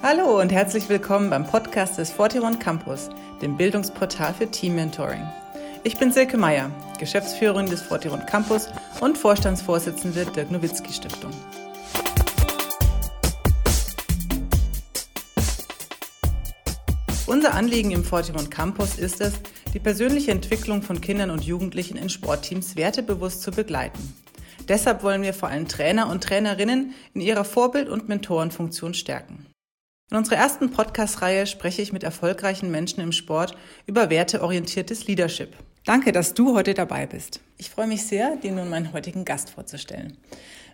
Hallo und herzlich willkommen beim Podcast des 41 Campus, dem Bildungsportal für Team Mentoring. Ich bin Silke Meyer, Geschäftsführerin des 41 Campus und Vorstandsvorsitzende der Nowitzki Stiftung. Unser Anliegen im 41 Campus ist es, die persönliche Entwicklung von Kindern und Jugendlichen in Sportteams wertebewusst zu begleiten. Deshalb wollen wir vor allem Trainer und Trainerinnen in ihrer Vorbild- und Mentorenfunktion stärken. In unserer ersten Podcast-Reihe spreche ich mit erfolgreichen Menschen im Sport über werteorientiertes Leadership. Danke, dass du heute dabei bist. Ich freue mich sehr, dir nun meinen heutigen Gast vorzustellen.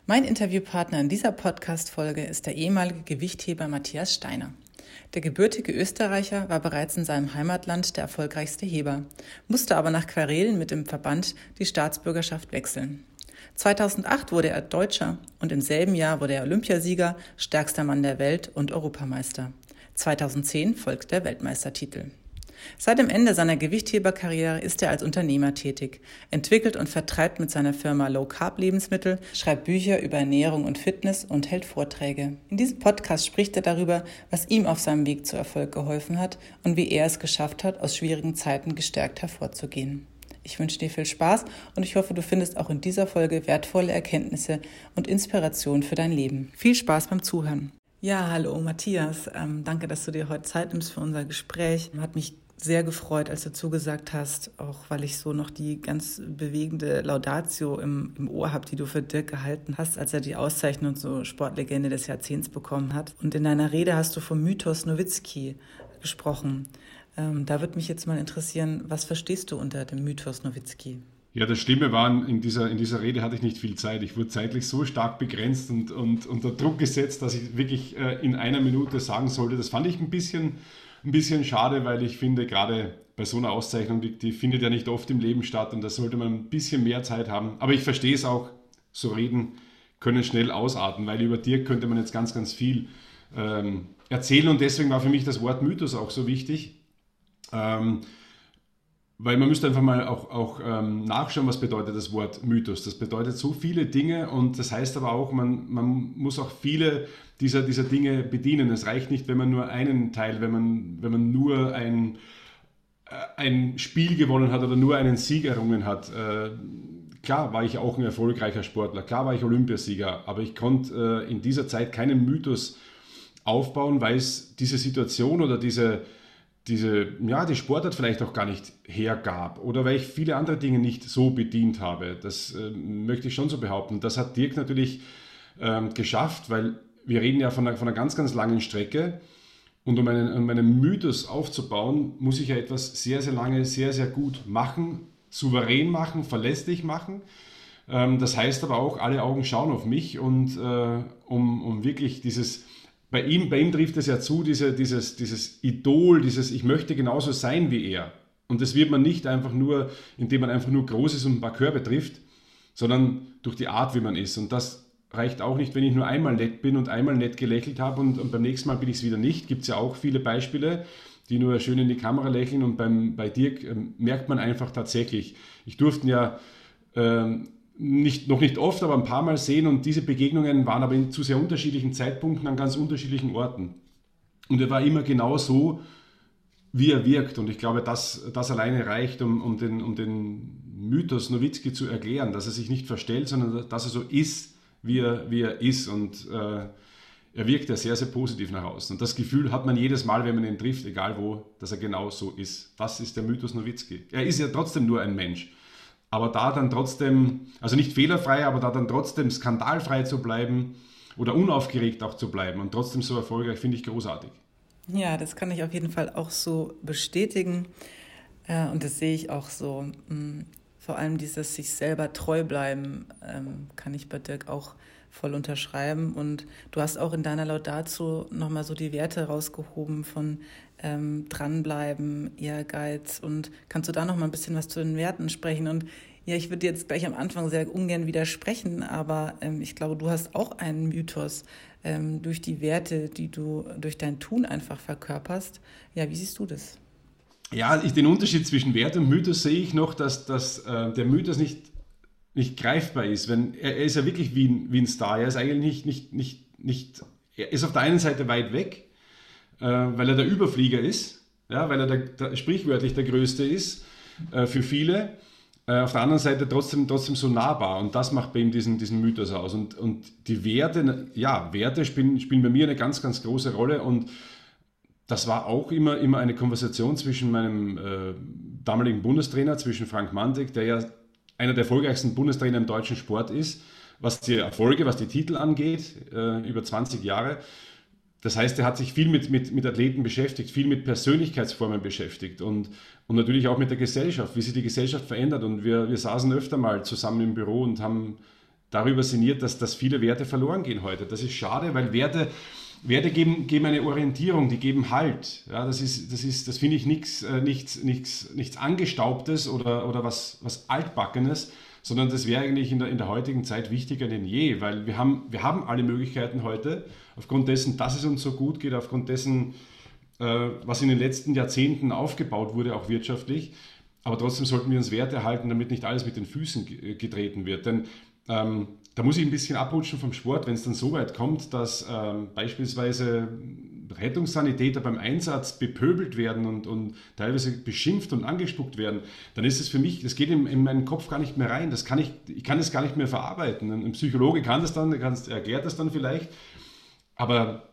Mein Interviewpartner in dieser Podcast-Folge ist der ehemalige Gewichtheber Matthias Steiner. Der gebürtige Österreicher war bereits in seinem Heimatland der erfolgreichste Heber, musste aber nach Querelen mit dem Verband die Staatsbürgerschaft wechseln. 2008 wurde er Deutscher und im selben Jahr wurde er Olympiasieger, stärkster Mann der Welt und Europameister. 2010 folgt der Weltmeistertitel. Seit dem Ende seiner Gewichtheberkarriere ist er als Unternehmer tätig, entwickelt und vertreibt mit seiner Firma Low Carb Lebensmittel, schreibt Bücher über Ernährung und Fitness und hält Vorträge. In diesem Podcast spricht er darüber, was ihm auf seinem Weg zu Erfolg geholfen hat und wie er es geschafft hat, aus schwierigen Zeiten gestärkt hervorzugehen. Ich wünsche dir viel Spaß und ich hoffe, du findest auch in dieser Folge wertvolle Erkenntnisse und Inspiration für dein Leben. Viel Spaß beim Zuhören. Ja, hallo Matthias. Ähm, danke, dass du dir heute Zeit nimmst für unser Gespräch. Hat mich sehr gefreut, als du zugesagt hast, auch weil ich so noch die ganz bewegende Laudatio im, im Ohr habe, die du für Dirk gehalten hast, als er die Auszeichnung zur Sportlegende des Jahrzehnts bekommen hat. Und in deiner Rede hast du vom Mythos Nowitzki gesprochen. Ähm, da würde mich jetzt mal interessieren, was verstehst du unter dem Mythos Nowitzki? Ja, das Schlimme war, in dieser, in dieser Rede hatte ich nicht viel Zeit. Ich wurde zeitlich so stark begrenzt und, und unter Druck gesetzt, dass ich wirklich äh, in einer Minute sagen sollte. Das fand ich ein bisschen, ein bisschen schade, weil ich finde, gerade bei so einer Auszeichnung, die, die findet ja nicht oft im Leben statt und da sollte man ein bisschen mehr Zeit haben. Aber ich verstehe es auch, so reden können schnell ausarten, weil über dir könnte man jetzt ganz, ganz viel ähm, erzählen und deswegen war für mich das Wort Mythos auch so wichtig ähm, weil man müsste einfach mal auch, auch ähm, nachschauen, was bedeutet das Wort Mythos. Das bedeutet so viele Dinge und das heißt aber auch, man, man muss auch viele dieser, dieser Dinge bedienen. Es reicht nicht, wenn man nur einen Teil, wenn man, wenn man nur ein, äh, ein Spiel gewonnen hat oder nur einen Sieg errungen hat. Äh, klar war ich auch ein erfolgreicher Sportler, klar war ich Olympiasieger, aber ich konnte äh, in dieser Zeit keinen Mythos aufbauen, weil es diese Situation oder diese diese, ja, die Sportart vielleicht auch gar nicht hergab oder weil ich viele andere Dinge nicht so bedient habe. Das äh, möchte ich schon so behaupten. Das hat Dirk natürlich ähm, geschafft, weil wir reden ja von einer, von einer ganz, ganz langen Strecke. Und um einen, um einen Mythos aufzubauen, muss ich ja etwas sehr, sehr lange, sehr, sehr gut machen, souverän machen, verlässlich machen. Ähm, das heißt aber auch, alle Augen schauen auf mich und äh, um, um wirklich dieses bei ihm, bei ihm trifft es ja zu, diese, dieses, dieses Idol, dieses Ich möchte genauso sein wie er. Und das wird man nicht einfach nur, indem man einfach nur groß ist und ein paar Körbe trifft, sondern durch die Art, wie man ist. Und das reicht auch nicht, wenn ich nur einmal nett bin und einmal nett gelächelt habe und, und beim nächsten Mal bin ich es wieder nicht. Gibt es ja auch viele Beispiele, die nur schön in die Kamera lächeln und beim, bei Dirk äh, merkt man einfach tatsächlich. Ich durfte ja ähm, nicht, noch nicht oft, aber ein paar Mal sehen und diese Begegnungen waren aber in, zu sehr unterschiedlichen Zeitpunkten an ganz unterschiedlichen Orten. Und er war immer genau so, wie er wirkt. Und ich glaube, das, das alleine reicht, um, um, den, um den Mythos Nowitzki zu erklären, dass er sich nicht verstellt, sondern dass er so ist, wie er, wie er ist. Und äh, er wirkt ja sehr, sehr positiv nach außen. Und das Gefühl hat man jedes Mal, wenn man ihn trifft, egal wo, dass er genau so ist. Das ist der Mythos Nowitzki. Er ist ja trotzdem nur ein Mensch aber da dann trotzdem, also nicht fehlerfrei, aber da dann trotzdem skandalfrei zu bleiben oder unaufgeregt auch zu bleiben und trotzdem so erfolgreich, finde ich großartig. Ja, das kann ich auf jeden Fall auch so bestätigen äh, und das sehe ich auch so. Mm, vor allem dieses sich selber treu bleiben ähm, kann ich bei Dirk auch voll unterschreiben. Und du hast auch in deiner Laudatio nochmal so die Werte rausgehoben von ähm, dranbleiben, Ehrgeiz. Und kannst du da noch mal ein bisschen was zu den Werten sprechen? Und ja, ich würde jetzt gleich am Anfang sehr ungern widersprechen, aber ähm, ich glaube, du hast auch einen Mythos ähm, durch die Werte, die du durch dein Tun einfach verkörperst. Ja, wie siehst du das? Ja, ich, den Unterschied zwischen Wert und Mythos sehe ich noch, dass, dass äh, der Mythos nicht, nicht greifbar ist. Wenn, er, er ist ja wirklich wie ein, wie ein Star. Er ist eigentlich nicht, nicht, nicht, nicht, er ist auf der einen Seite weit weg, äh, weil er der Überflieger ist, ja, weil er der, der, sprichwörtlich der Größte ist äh, für viele. Äh, auf der anderen Seite trotzdem, trotzdem so nahbar und das macht bei ihm diesen, diesen Mythos aus. Und, und die Werte, ja, Werte spielen, spielen bei mir eine ganz, ganz große Rolle und das war auch immer, immer eine Konversation zwischen meinem äh, damaligen Bundestrainer, zwischen Frank Mandig, der ja einer der erfolgreichsten Bundestrainer im deutschen Sport ist, was die Erfolge, was die Titel angeht, äh, über 20 Jahre. Das heißt, er hat sich viel mit, mit, mit Athleten beschäftigt, viel mit Persönlichkeitsformen beschäftigt und, und natürlich auch mit der Gesellschaft, wie sich die Gesellschaft verändert. Und wir, wir saßen öfter mal zusammen im Büro und haben darüber sinniert, dass, dass viele Werte verloren gehen heute. Das ist schade, weil Werte, Werte geben, geben eine Orientierung, die geben Halt. Ja, das ist, das ist, das finde ich nichts, äh, nichts, nichts, nichts Angestaubtes oder, oder was, was Altbackenes, sondern das wäre eigentlich in der, in der heutigen Zeit wichtiger denn je, weil wir haben, wir haben alle Möglichkeiten heute, aufgrund dessen, dass es uns so gut geht, aufgrund dessen, äh, was in den letzten Jahrzehnten aufgebaut wurde, auch wirtschaftlich. Aber trotzdem sollten wir uns Werte erhalten, damit nicht alles mit den Füßen getreten wird. Denn ähm, da muss ich ein bisschen abrutschen vom Sport, wenn es dann so weit kommt, dass ähm, beispielsweise Rettungssanitäter beim Einsatz bepöbelt werden und, und, teilweise beschimpft und angespuckt werden, dann ist es für mich, das geht in, in, meinen Kopf gar nicht mehr rein. Das kann ich, ich kann es gar nicht mehr verarbeiten. Ein, Psychologe kann das dann, erklärt das dann vielleicht, aber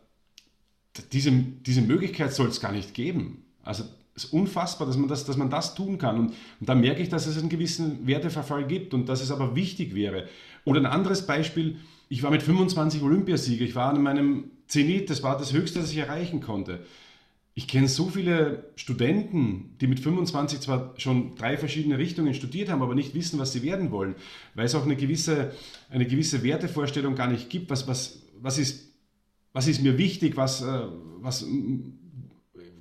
diese, diese Möglichkeit soll es gar nicht geben. Also ist unfassbar, dass man das, dass man das tun kann. Und, und da merke ich, dass es einen gewissen Werteverfall gibt und dass es aber wichtig wäre. Oder ein anderes Beispiel, ich war mit 25 Olympiasieger, ich war an meinem Zenit, das war das Höchste, das ich erreichen konnte. Ich kenne so viele Studenten, die mit 25 zwar schon drei verschiedene Richtungen studiert haben, aber nicht wissen, was sie werden wollen, weil es auch eine gewisse, eine gewisse Wertevorstellung gar nicht gibt. Was, was, was, ist, was ist mir wichtig? Was, äh, was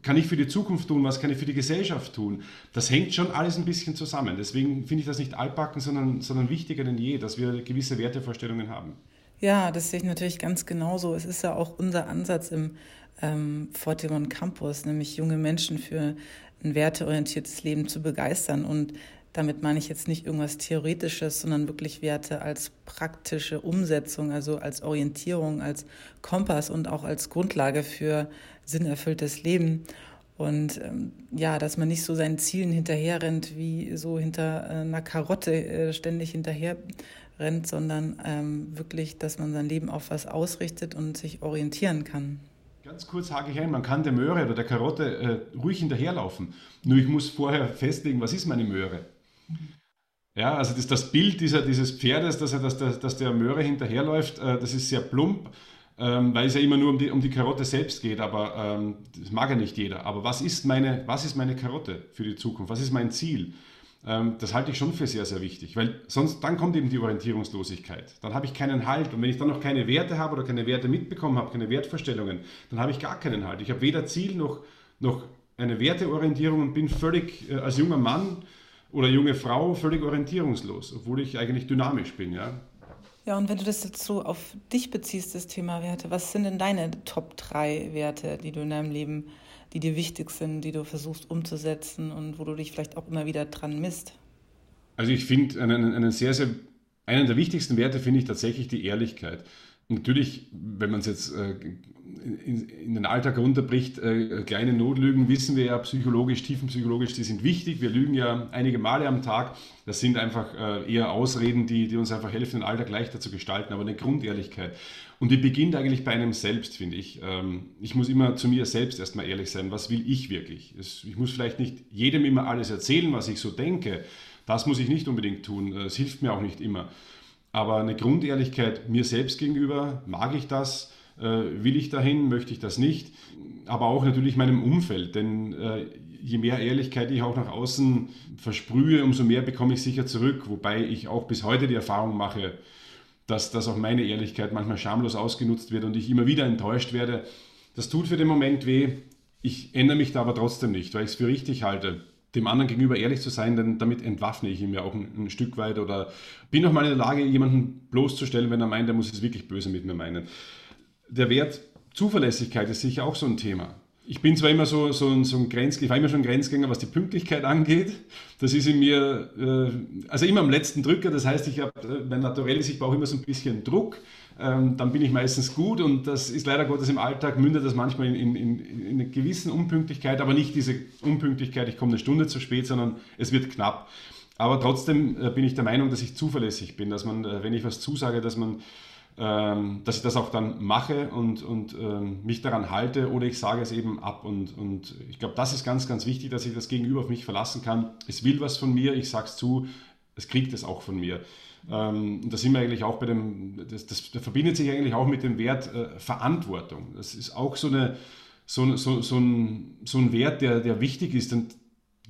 kann ich für die Zukunft tun? Was kann ich für die Gesellschaft tun? Das hängt schon alles ein bisschen zusammen. Deswegen finde ich das nicht altbacken, sondern, sondern wichtiger denn je, dass wir gewisse Wertevorstellungen haben. Ja, das sehe ich natürlich ganz genauso. Es ist ja auch unser Ansatz im ähm, Fortimon Campus, nämlich junge Menschen für ein werteorientiertes Leben zu begeistern. Und damit meine ich jetzt nicht irgendwas Theoretisches, sondern wirklich Werte als praktische Umsetzung, also als Orientierung, als Kompass und auch als Grundlage für sinnerfülltes Leben. Und ähm, ja, dass man nicht so seinen Zielen hinterherrennt, wie so hinter äh, einer Karotte äh, ständig hinterher rennt, sondern ähm, wirklich, dass man sein Leben auf was ausrichtet und sich orientieren kann. Ganz kurz hake ich ein, man kann der Möhre oder der Karotte äh, ruhig hinterherlaufen. Nur ich muss vorher festlegen, was ist meine Möhre? Ja, also das, das Bild dieser, dieses Pferdes, dass, er, dass, der, dass der Möhre hinterherläuft, äh, das ist sehr plump, ähm, weil es ja immer nur um die, um die Karotte selbst geht, aber ähm, das mag ja nicht jeder. Aber was ist, meine, was ist meine Karotte für die Zukunft? Was ist mein Ziel? Ähm, das halte ich schon für sehr, sehr wichtig, weil sonst dann kommt eben die Orientierungslosigkeit. Dann habe ich keinen Halt und wenn ich dann noch keine Werte habe oder keine Werte mitbekommen habe, keine Wertvorstellungen, dann habe ich gar keinen Halt. Ich habe weder Ziel noch, noch eine Werteorientierung und bin völlig äh, als junger Mann oder junge Frau völlig orientierungslos, obwohl ich eigentlich dynamisch bin. Ja? Ja, und wenn du das jetzt so auf dich beziehst, das Thema Werte, was sind denn deine Top 3 Werte, die du in deinem Leben die dir wichtig sind, die du versuchst umzusetzen und wo du dich vielleicht auch immer wieder dran misst? Also ich finde einen, einen sehr, sehr, einen der wichtigsten Werte finde ich tatsächlich die Ehrlichkeit. Natürlich, wenn man es jetzt äh, in, den Alltag runterbricht, äh, kleine Notlügen wissen wir ja psychologisch, tiefenpsychologisch, die sind wichtig. Wir lügen ja einige Male am Tag. Das sind einfach äh, eher Ausreden, die, die uns einfach helfen, den Alltag leichter zu gestalten, aber eine Grundehrlichkeit. Und die beginnt eigentlich bei einem selbst, finde ich. Ähm, ich muss immer zu mir selbst erstmal ehrlich sein. Was will ich wirklich? Ich muss vielleicht nicht jedem immer alles erzählen, was ich so denke. Das muss ich nicht unbedingt tun. Es hilft mir auch nicht immer. Aber eine Grundehrlichkeit mir selbst gegenüber, mag ich das? Äh, will ich dahin? Möchte ich das nicht? Aber auch natürlich meinem Umfeld. Denn äh, je mehr Ehrlichkeit ich auch nach außen versprühe, umso mehr bekomme ich sicher zurück. Wobei ich auch bis heute die Erfahrung mache, dass, dass auch meine Ehrlichkeit manchmal schamlos ausgenutzt wird und ich immer wieder enttäuscht werde. Das tut für den Moment weh. Ich ändere mich da aber trotzdem nicht, weil ich es für richtig halte, dem anderen gegenüber ehrlich zu sein, denn damit entwaffne ich ihn ja auch ein, ein Stück weit oder bin auch mal in der Lage, jemanden bloßzustellen, wenn er meint, er muss es wirklich böse mit mir meinen. Der Wert Zuverlässigkeit ist sicher auch so ein Thema ich bin zwar immer so, so, so ein Grenzgänger, ich war immer schon ein Grenzgänger, was die Pünktlichkeit angeht. Das ist in mir, äh, also immer am letzten Drücker. Das heißt, ich habe, äh, mein Naturell ist, ich brauche immer so ein bisschen Druck. Ähm, dann bin ich meistens gut und das ist leider Gottes im Alltag, mündet das manchmal in, in, in, in einer gewissen Unpünktlichkeit, aber nicht diese Unpünktlichkeit, ich komme eine Stunde zu spät, sondern es wird knapp. Aber trotzdem äh, bin ich der Meinung, dass ich zuverlässig bin, dass man, äh, wenn ich was zusage, dass man ähm, dass ich das auch dann mache und, und ähm, mich daran halte oder ich sage es eben ab. Und, und ich glaube, das ist ganz, ganz wichtig, dass ich das Gegenüber auf mich verlassen kann. Es will was von mir, ich sage es zu, es kriegt es auch von mir. Ähm, da sind wir eigentlich auch bei dem, das, das, das verbindet sich eigentlich auch mit dem Wert äh, Verantwortung. Das ist auch so, eine, so, so, so, ein, so ein Wert, der, der wichtig ist. Und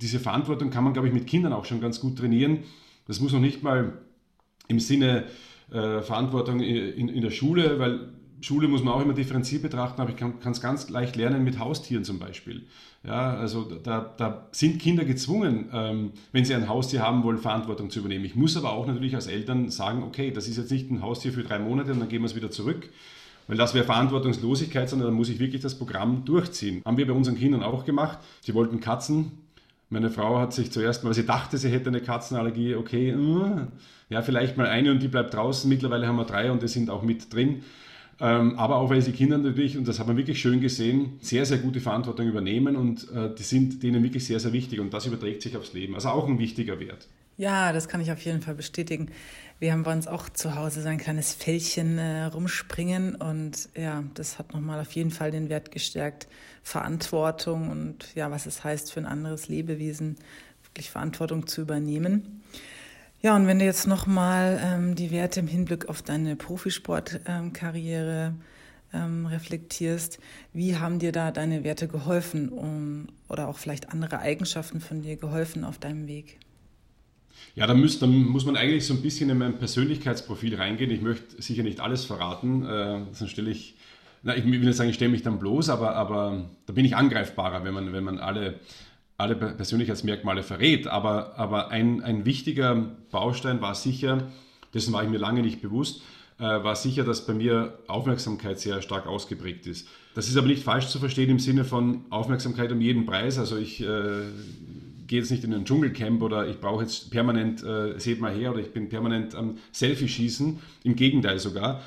diese Verantwortung kann man, glaube ich, mit Kindern auch schon ganz gut trainieren. Das muss noch nicht mal im Sinne äh, Verantwortung in, in, der Schule, weil Schule muss man auch immer differenziert betrachten, aber ich kann es ganz leicht lernen mit Haustieren zum Beispiel. Ja, also da, da sind Kinder gezwungen, ähm, wenn sie ein Haustier haben wollen, Verantwortung zu übernehmen. Ich muss aber auch natürlich als Eltern sagen, okay, das ist jetzt nicht ein Haustier für drei Monate und dann gehen wir es wieder zurück, weil das wäre Verantwortungslosigkeit, sondern dann muss ich wirklich das Programm durchziehen. Haben wir bei unseren Kindern auch gemacht. Sie wollten Katzen, meine Frau hat sich zuerst, weil sie dachte, sie hätte eine Katzenallergie, okay, äh, ja, vielleicht mal eine und die bleibt draußen. Mittlerweile haben wir drei und die sind auch mit drin. Ähm, aber auch weil sie Kinder natürlich, und das hat man wirklich schön gesehen, sehr, sehr gute Verantwortung übernehmen und äh, die sind denen wirklich sehr, sehr wichtig und das überträgt sich aufs Leben. Also auch ein wichtiger Wert. Ja, das kann ich auf jeden Fall bestätigen. Wir haben bei uns auch zu Hause so ein kleines Fältchen äh, rumspringen und ja, das hat nochmal auf jeden Fall den Wert gestärkt. Verantwortung und ja, was es heißt für ein anderes Lebewesen, wirklich Verantwortung zu übernehmen. Ja, und wenn du jetzt nochmal ähm, die Werte im Hinblick auf deine Profisportkarriere ähm, reflektierst, wie haben dir da deine Werte geholfen um, oder auch vielleicht andere Eigenschaften von dir geholfen auf deinem Weg? Ja, da, da muss man eigentlich so ein bisschen in mein Persönlichkeitsprofil reingehen. Ich möchte sicher nicht alles verraten, äh, sonst stelle ich, na, ich will nicht sagen, ich stelle mich dann bloß, aber, aber da bin ich angreifbarer, wenn man, wenn man alle, alle Persönlichkeitsmerkmale verrät. Aber, aber ein, ein wichtiger Baustein war sicher, dessen war ich mir lange nicht bewusst, äh, war sicher, dass bei mir Aufmerksamkeit sehr stark ausgeprägt ist. Das ist aber nicht falsch zu verstehen im Sinne von Aufmerksamkeit um jeden Preis. Also ich äh, gehe jetzt nicht in ein Dschungelcamp oder ich brauche jetzt permanent, äh, seht mal her, oder ich bin permanent am Selfie schießen. Im Gegenteil sogar.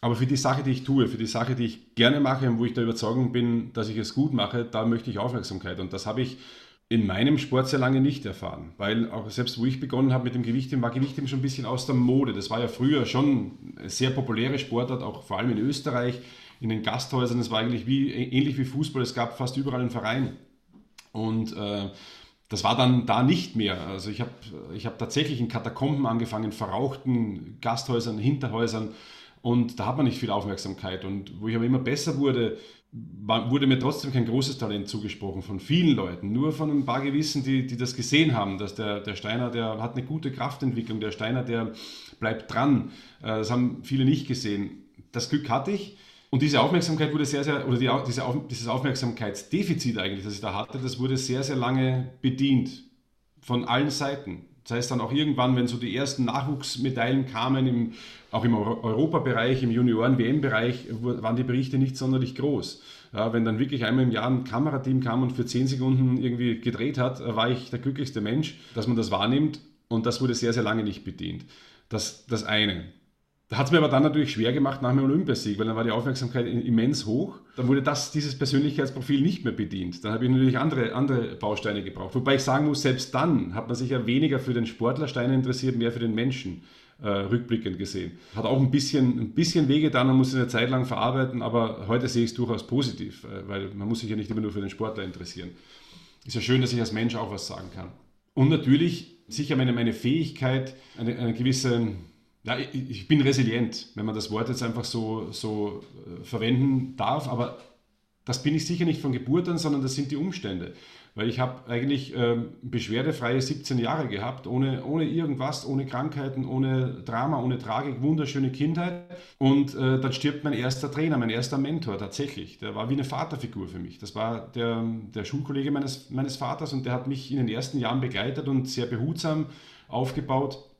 Aber für die Sache, die ich tue, für die Sache, die ich gerne mache und wo ich der Überzeugung bin, dass ich es gut mache, da möchte ich Aufmerksamkeit. Und das habe ich in meinem Sport sehr lange nicht erfahren, weil auch selbst wo ich begonnen habe mit dem Gewichtheben, war Gewichtheben schon ein bisschen aus der Mode. Das war ja früher schon eine sehr populäre Sportart, auch vor allem in Österreich, in den Gasthäusern. Es war eigentlich wie, ähnlich wie Fußball, es gab fast überall einen Verein. Und äh, das war dann da nicht mehr. Also ich habe ich hab tatsächlich in Katakomben angefangen, verrauchten Gasthäusern, Hinterhäusern und da hat man nicht viel Aufmerksamkeit. Und wo ich aber immer besser wurde, wurde mir trotzdem kein großes Talent zugesprochen von vielen Leuten, nur von ein paar Gewissen, die, die das gesehen haben, dass der, der Steiner, der hat eine gute Kraftentwicklung, der Steiner, der bleibt dran. Äh, das haben viele nicht gesehen. Das Glück hatte ich und diese Aufmerksamkeit wurde sehr, sehr, oder die, diese Auf, dieses Aufmerksamkeitsdefizit eigentlich, das ich da hatte, das wurde sehr, sehr lange bedient. Von allen Seiten. Das heißt dann auch irgendwann, wenn so die ersten Nachwuchsmedaillen kamen, im, auch im Europabereich, im Junioren-WM-Bereich, waren die Berichte nicht sonderlich groß. Ja, wenn dann wirklich einmal im Jahr ein Kamerateam kam und für 10 Sekunden irgendwie gedreht hat, war ich der glücklichste Mensch, dass man das wahrnimmt. Und das wurde sehr, sehr lange nicht bedient. Das, das eine. Hat es mir aber dann natürlich schwer gemacht nach dem Olympiasieg, weil dann war die Aufmerksamkeit immens hoch. Dann wurde das, dieses Persönlichkeitsprofil nicht mehr bedient. Dann habe ich natürlich andere, andere Bausteine gebraucht. Wobei ich sagen muss, selbst dann hat man sich ja weniger für den Sportlerstein interessiert, mehr für den Menschen äh, rückblickend gesehen. Hat auch ein bisschen, ein bisschen wehgetan, man muss es eine Zeit lang verarbeiten, aber heute sehe ich es durchaus positiv, äh, weil man muss sich ja nicht immer nur für den Sportler interessieren. Ist ja schön, dass ich als Mensch auch was sagen kann. Und natürlich sicher meine, meine Fähigkeit, eine, eine gewisse ja, ich, ich, bin resilient, wenn man das Wort jetzt einfach so, so äh, verwenden darf, aber das bin ich sicher nicht von Geburt an, sondern das sind die Umstände. Weil ich habe eigentlich ähm, beschwerdefreie 17 Jahre gehabt, ohne, ohne irgendwas, ohne Krankheiten, ohne Drama, ohne Tragik, wunderschöne Kindheit. Und äh, dann stirbt mein erster Trainer, mein erster Mentor tatsächlich. Der war wie eine Vaterfigur für mich. Das war der, der Schulkollege meines, meines Vaters und der hat mich in den ersten Jahren begleitet und sehr behutsam aufgebaut.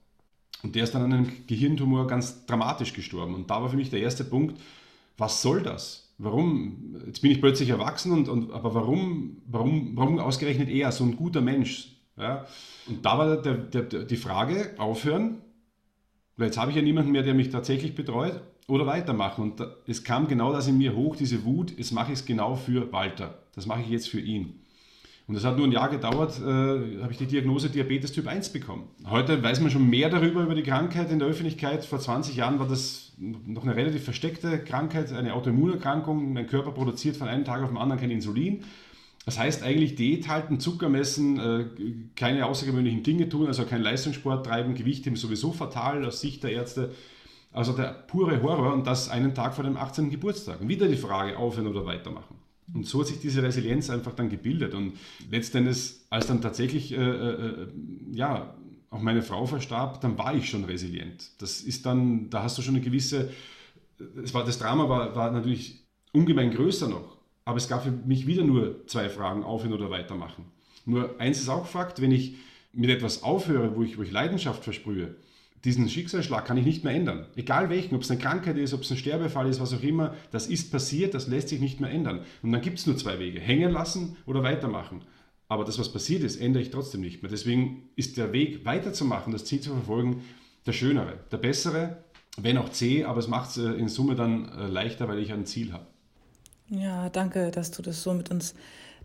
Und der ist dann an einem Gehirntumor ganz dramatisch gestorben. Und da war für mich der erste Punkt, was soll das? Warum? Jetzt bin ich plötzlich erwachsen, und, und, aber warum, warum, warum ausgerechnet er, so ein guter Mensch? Ja? Und da war der, der, der, die Frage, aufhören, weil jetzt habe ich ja niemanden mehr, der mich tatsächlich betreut, oder weitermachen. Und es kam genau das in mir hoch, diese Wut, jetzt mache ich es genau für Walter. Das mache ich jetzt für ihn. Und das hat nur ein Jahr gedauert, äh, habe ich die Diagnose Diabetes Typ 1 bekommen. Heute weiß man schon mehr darüber, über die Krankheit in der Öffentlichkeit. Vor 20 Jahren war das noch eine relativ versteckte Krankheit, eine Autoimmunerkrankung. Mein Körper produziert von einem Tag auf den anderen kein Insulin. Das heißt eigentlich Diät halten, Zucker messen, äh, keine außergewöhnlichen Dinge tun, also kein Leistungssport treiben, Gewicht ist sowieso fatal aus Sicht der Ärzte. Also der pure Horror und das einen Tag vor dem 18. Geburtstag. Und wieder die Frage, aufhören oder weitermachen. Und so hat sich diese Resilienz einfach dann gebildet. Und letztendlich, als dann tatsächlich, äh, äh, ja, auch meine Frau verstarb, dann war ich schon resilient. Das ist dann, da hast du schon eine gewisse, es war, das Drama war, war natürlich ungemein größer noch. Aber es gab für mich wieder nur zwei Fragen, aufhören oder weitermachen. Nur eins ist auch Fakt, wenn ich mit etwas aufhöre, wo ich, wo ich Leidenschaft versprühe, diesen Schicksalsschlag kann ich nicht mehr ändern. Egal welchen, ob es eine Krankheit ist, ob es ein Sterbefall ist, was auch immer, das ist passiert, das lässt sich nicht mehr ändern. Und dann gibt es nur zwei Wege, hängen lassen oder weitermachen. Aber das, was passiert ist, ändere ich trotzdem nicht mehr. Deswegen ist der Weg weiterzumachen, das Ziel zu verfolgen, der schönere, der bessere, wenn auch zäh, aber es macht es äh, in Summe dann äh, leichter, weil ich ein Ziel habe. Ja, danke, dass du das so mit uns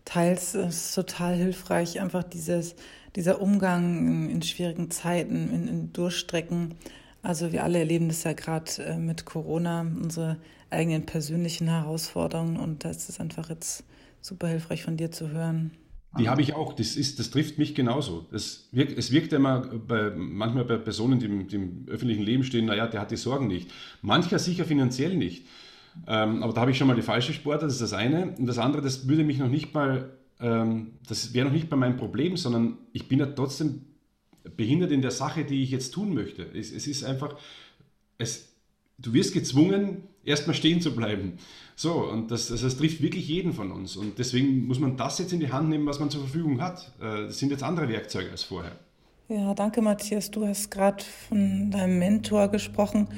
teilst. Es ist total hilfreich, einfach dieses dieser Umgang in, schwierigen Zeiten, in, in, Durchstrecken. Also wir alle erleben das ja gerade äh, mit Corona, unsere eigenen persönlichen Herausforderungen und das ist einfach jetzt super hilfreich von dir zu hören. Die habe ich auch. Das, ist, das trifft mich genauso. Es wirkt, es wirkt immer bei, manchmal bei Personen, die im, die im öffentlichen Leben stehen, naja, der hat die Sorgen nicht. Mancher sicher finanziell nicht. Ähm, aber da habe ich schon mal die falsche Sportler, das ist das eine. Und das andere, das würde mich noch nicht mal ähm, das wäre noch nicht bei meinem Problem, sondern ich bin ja trotzdem behindert in der Sache, die ich jetzt tun möchte. Es, es ist einfach, es, du wirst gezwungen, erstmal stehen zu bleiben. So, und das, also das trifft wirklich jeden von uns. Und deswegen muss man das jetzt in die Hand nehmen, was man zur Verfügung hat. Äh, das sind jetzt andere Werkzeuge als vorher. Ja, danke Matthias. Du hast gerade von deinem Mentor gesprochen.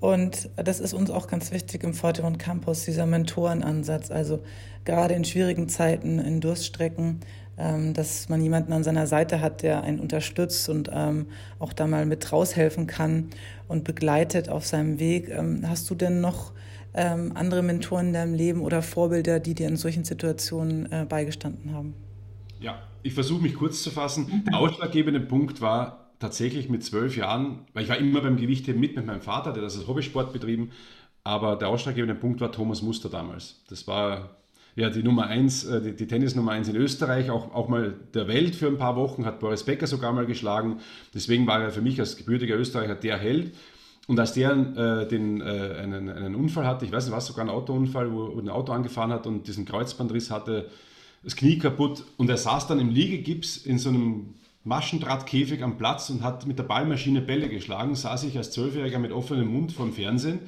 Und das ist uns auch ganz wichtig im Forteren Campus, dieser Mentorenansatz. Also gerade in schwierigen Zeiten, in Durststrecken, ähm, dass man jemanden an seiner Seite hat, der einen unterstützt und ähm, auch da mal mit raushelfen kann und begleitet auf seinem Weg. Ähm, hast du denn noch andere Mentoren in deinem Leben oder Vorbilder, die dir in solchen Situationen äh, beigestanden haben? Ja, ich versuche mich kurz zu fassen. Der ausschlaggebende Punkt war, tatsächlich mit zwölf Jahren, weil ich war immer beim Gewichtheben mit mit meinem Vater, der das als Hobbysport betrieben, aber der ausschlaggebende Punkt war Thomas Muster damals. Das war ja die Nummer eins, äh, die, die Tennis Nummer eins in Österreich, auch, auch mal der Welt für ein paar Wochen, hat Boris Becker sogar mal geschlagen. Deswegen war er für mich als gebürtiger Österreicher der Held. Und als der äh, den, äh, einen, einen Unfall hatte, ich weiß nicht was, sogar ein Autounfall, wo, wo ein Auto angefahren hat und diesen Kreuzbandriss hatte, das Knie kaputt und er saß dann im Liegegips in so einem Maschendrahtkäfig am Platz und hat mit der Ballmaschine Bälle geschlagen, saß ich als Zwölfjähriger mit offenem Mund vorm Fernsehen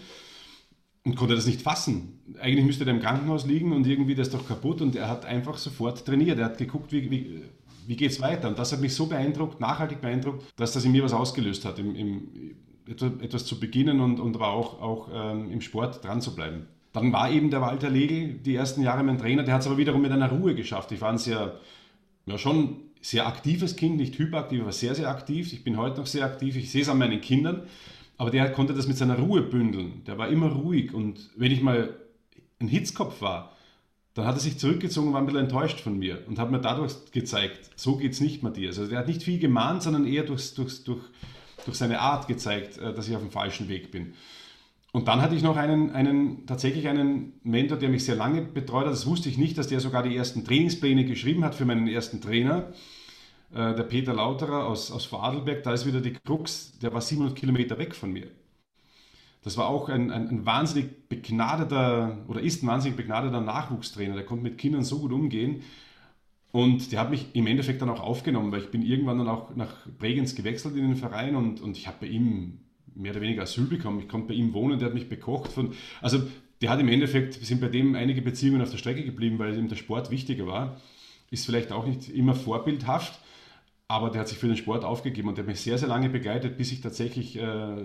und konnte das nicht fassen. Eigentlich müsste er im Krankenhaus liegen und irgendwie das ist doch kaputt und er hat einfach sofort trainiert. Er hat geguckt, wie, wie, wie geht es weiter. Und das hat mich so beeindruckt, nachhaltig beeindruckt, dass das in mir was ausgelöst hat, im, im, etwas zu beginnen und, und aber auch, auch ähm, im Sport dran zu bleiben. Dann war eben der Walter Legel die ersten Jahre mein Trainer, der hat es aber wiederum mit einer Ruhe geschafft. Ich war ein sehr, ja schon sehr aktives Kind, nicht hyperaktiv, aber sehr, sehr aktiv. Ich bin heute noch sehr aktiv. Ich sehe es an meinen Kindern. Aber der konnte das mit seiner Ruhe bündeln. Der war immer ruhig. Und wenn ich mal ein Hitzkopf war, dann hat er sich zurückgezogen und war ein bisschen enttäuscht von mir und hat mir dadurch gezeigt, so geht es nicht, Matthias. Also der hat nicht viel gemahnt, sondern eher durch, durch, durch, durch seine Art gezeigt, äh, dass ich auf dem falschen Weg bin. Und dann hatte ich noch einen, einen, tatsächlich einen Mentor, der mich sehr lange betreut hat. Das wusste ich nicht, dass der sogar die ersten Trainingspläne geschrieben hat für meinen ersten Trainer. Äh, der Peter Lauterer aus, aus Vorarlberg, da ist wieder die Krux, der war 700 Kilometer weg von mir. Das war auch ein, ein, ein, wahnsinnig begnadeter oder ist ein wahnsinnig begnadeter Nachwuchstrainer. Der konnte mit Kindern so gut umgehen. Und der hat mich im Endeffekt dann auch aufgenommen, weil ich bin irgendwann dann auch nach Bregenz gewechselt in den Verein und, und ich habe bei ihm mehr oder weniger Asyl bekommen. Ich konnte bei ihm wohnen, der hat mich bekocht. Von, also der hat im Endeffekt, sind bei dem einige Beziehungen auf der Strecke geblieben, weil ihm der Sport wichtiger war. Ist vielleicht auch nicht immer vorbildhaft, aber der hat sich für den Sport aufgegeben und der hat mich sehr, sehr lange begleitet, bis ich tatsächlich äh,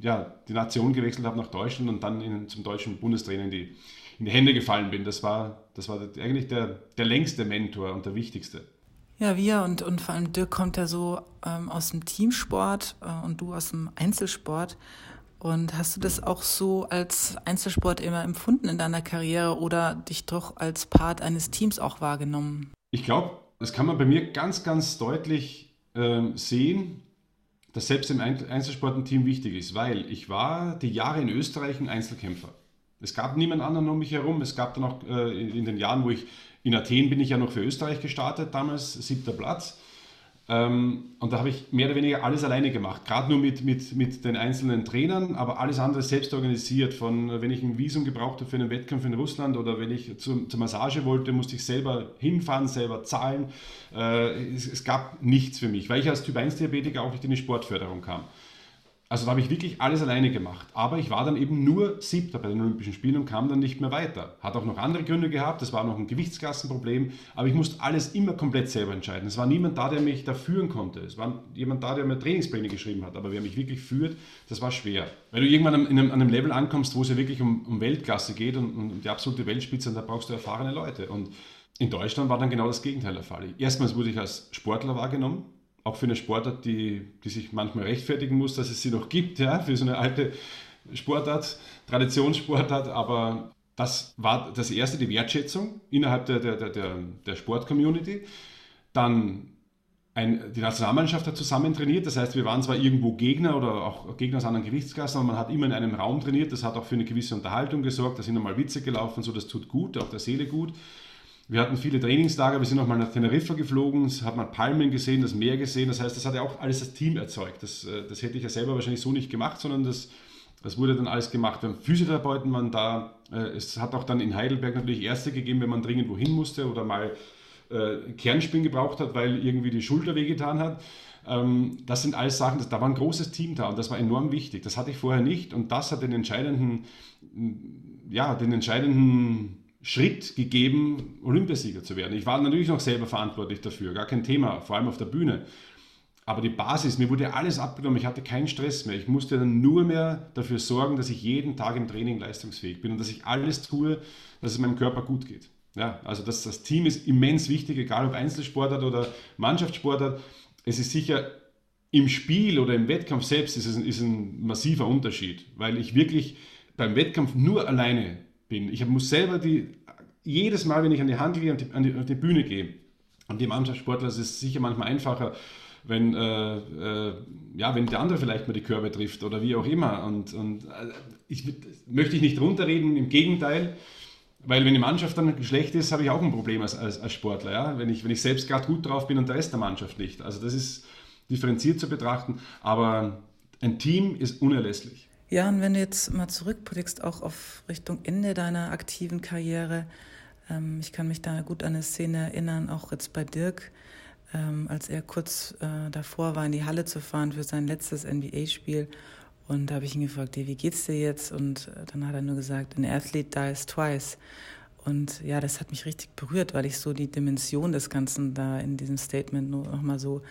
ja, die Nation gewechselt habe nach Deutschland und dann in, zum deutschen Bundestrainer in die, in die Hände gefallen bin. Das war, das war eigentlich der, der längste Mentor und der wichtigste. Ja, wir und, und vor allem Dirk kommt ja so ähm, aus dem Teamsport äh, und du aus dem Einzelsport. Und hast du das auch so als Einzelsport immer empfunden in deiner Karriere oder dich doch als Part eines Teams auch wahrgenommen? Ich glaube, das kann man bei mir ganz, ganz deutlich äh, sehen, dass selbst im Einzelsport ein Team wichtig ist, weil ich war die Jahre in Österreich ein Einzelkämpfer. Es gab niemand anderen um mich herum. Es gab dann auch äh, in den Jahren, wo ich in Athen bin ich ja noch für Österreich gestartet, damals siebter Platz. Ähm, und da habe ich mehr oder weniger alles alleine gemacht, gerade nur mit, mit, mit den einzelnen Trainern, aber alles andere selbst organisiert. Von wenn ich ein Visum gebraucht habe für einen Wettkampf in Russland oder wenn ich zur, zur Massage wollte, musste ich selber hinfahren, selber zahlen. Äh, es, es, gab nichts für mich, weil ich als Typ 1-Diabetiker auch nicht in die Sportförderung kam. Also da habe ich wirklich alles alleine gemacht. Aber ich war dann eben nur Siebter bei den Olympischen Spielen und kam dann nicht mehr weiter. Hat auch noch andere Gründe gehabt, das war noch ein Gewichtsklassenproblem, aber ich musste alles immer komplett selber entscheiden. Es war niemand da, der mich da führen konnte. Es war jemand da, der mir Trainingspläne geschrieben hat, aber wer mich wirklich führt, das war schwer. Weil du irgendwann an einem, an einem Level ankommst, wo es ja wirklich um, um Weltklasse geht und um die absolute Weltspitze und da brauchst du erfahrene Leute. Und in Deutschland war dann genau das Gegenteil der Fall. Erstmals wurde ich als Sportler wahrgenommen, auch für eine Sportart, die, die sich manchmal rechtfertigen muss, dass es sie noch gibt, ja, für so eine alte Sportart, Traditionssportart, aber das war das erste, die Wertschätzung innerhalb der, der, der, der Sport-Community. Dann ein, die Nationalmannschaft hat zusammen trainiert, das heißt, wir waren zwar irgendwo Gegner oder auch Gegner aus anderen Gewichtsklassen, aber man hat immer in einem Raum trainiert, das hat auch für eine gewisse Unterhaltung gesorgt, da sind nochmal Witze gelaufen, so das tut gut, auch der Seele gut. Wir hatten viele Trainingslager, wir sind auch mal nach Teneriffa geflogen, hat man Palmen gesehen, das Meer gesehen. Das heißt, das hat ja auch alles das Team erzeugt. Das, äh, das hätte ich ja selber wahrscheinlich so nicht gemacht, sondern das, das wurde dann alles gemacht. Wir haben Physiotherapeuten waren da. Äh, es hat auch dann in Heidelberg natürlich Ärzte gegeben, wenn man dringend wohin musste oder mal äh, Kernspin gebraucht hat, weil irgendwie die Schulter wehgetan hat. Ähm, das sind alles Sachen, da war ein großes Team da und das war enorm wichtig. Das hatte ich vorher nicht und das hat den entscheidenden, ja, den entscheidenden Schritt gegeben, Olympiasieger zu werden. Ich war natürlich noch selber verantwortlich dafür, gar kein Thema, vor allem auf der Bühne. Aber die Basis, mir wurde alles abgenommen, ich hatte keinen Stress mehr. Ich musste dann nur mehr dafür sorgen, dass ich jeden Tag im Training leistungsfähig bin und dass ich alles tue, dass es meinem Körper gut geht. Ja, also das, das Team ist immens wichtig, egal ob Einzelsportart oder Mannschaftssportart. Es ist sicher im Spiel oder im Wettkampf selbst ist es ein, ist ein massiver Unterschied, weil ich wirklich beim Wettkampf nur alleine bin. Ich muss selber die, jedes Mal, wenn ich an die Hand gehe, an die, an die Bühne gehe, und die Mannschaftssportler ist es sicher manchmal einfacher, wenn, äh, äh, ja, wenn der andere vielleicht mal die Körbe trifft oder wie auch immer. Und, und äh, ich möchte ich nicht runterreden, im Gegenteil, weil wenn die Mannschaft dann schlecht ist, habe ich auch ein Problem als, als, als Sportler. Ja? Wenn, ich, wenn ich selbst gerade gut drauf bin und der Rest der Mannschaft nicht. Also das ist differenziert zu betrachten, aber ein Team ist unerlässlich. Ja, und wenn du jetzt mal zurückblickst, auch auf Richtung Ende deiner aktiven Karriere, ähm, ich kann mich da gut an eine Szene erinnern, auch jetzt bei Dirk, ähm, als er kurz äh, davor war, in die Halle zu fahren für sein letztes NBA-Spiel. Und da habe ich ihn gefragt, wie geht's dir jetzt? Und äh, dann hat er nur gesagt, an athlete dies twice. Und ja, das hat mich richtig berührt, weil ich so die Dimension des Ganzen da in diesem Statement nur noch mal so